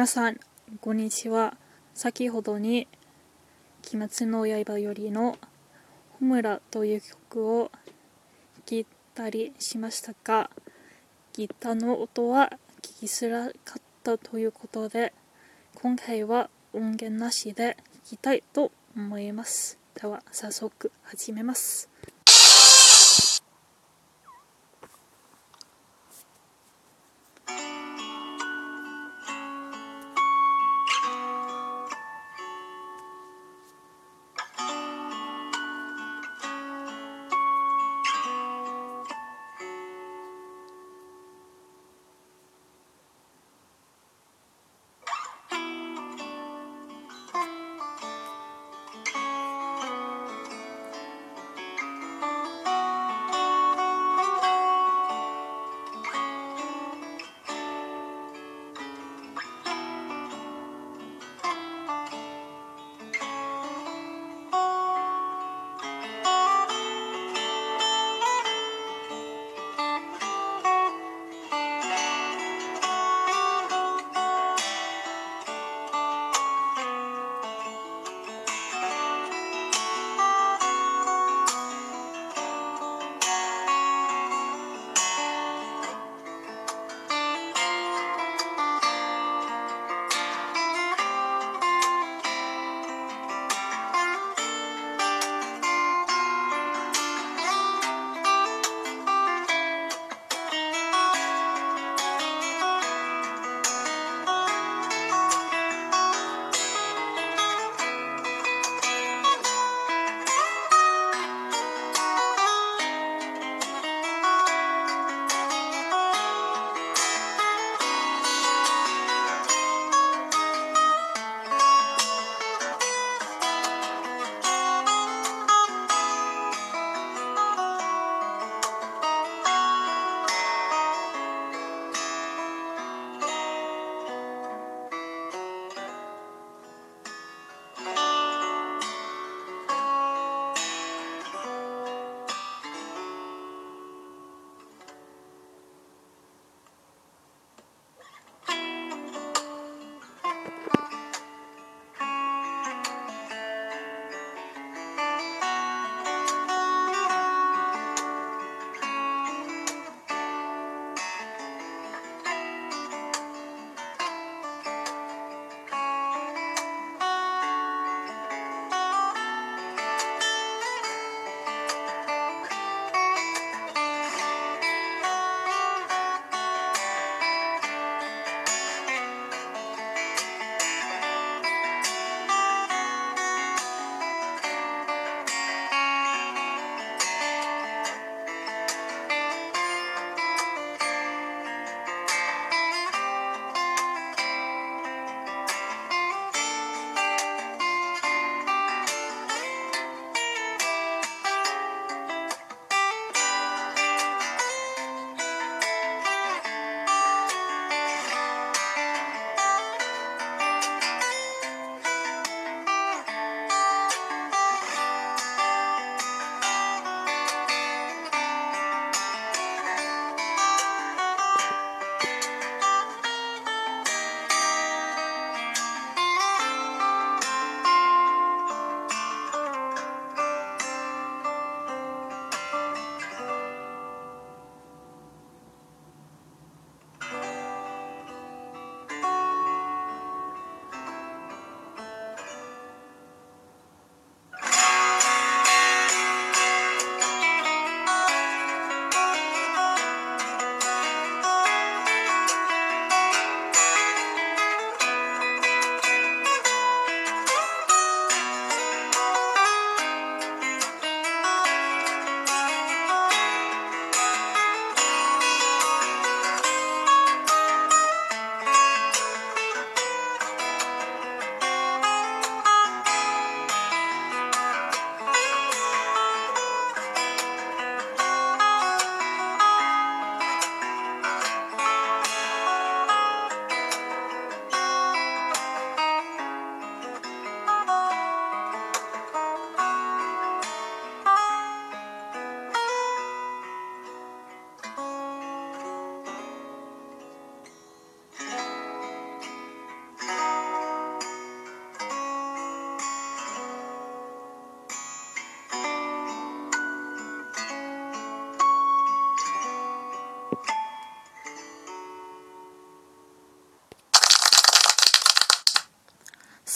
皆さん、こんにちは。先ほどに、鬼滅の刃よりの、ホムラという曲を聴いたりしましたが、ギターの音は聞きづらかったということで、今回は音源なしで聴きたいと思います。では、早速始めます。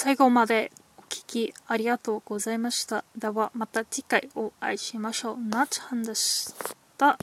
最後までお聞きありがとうございました。ではまた次回お会いしましょう。なちゃんでした。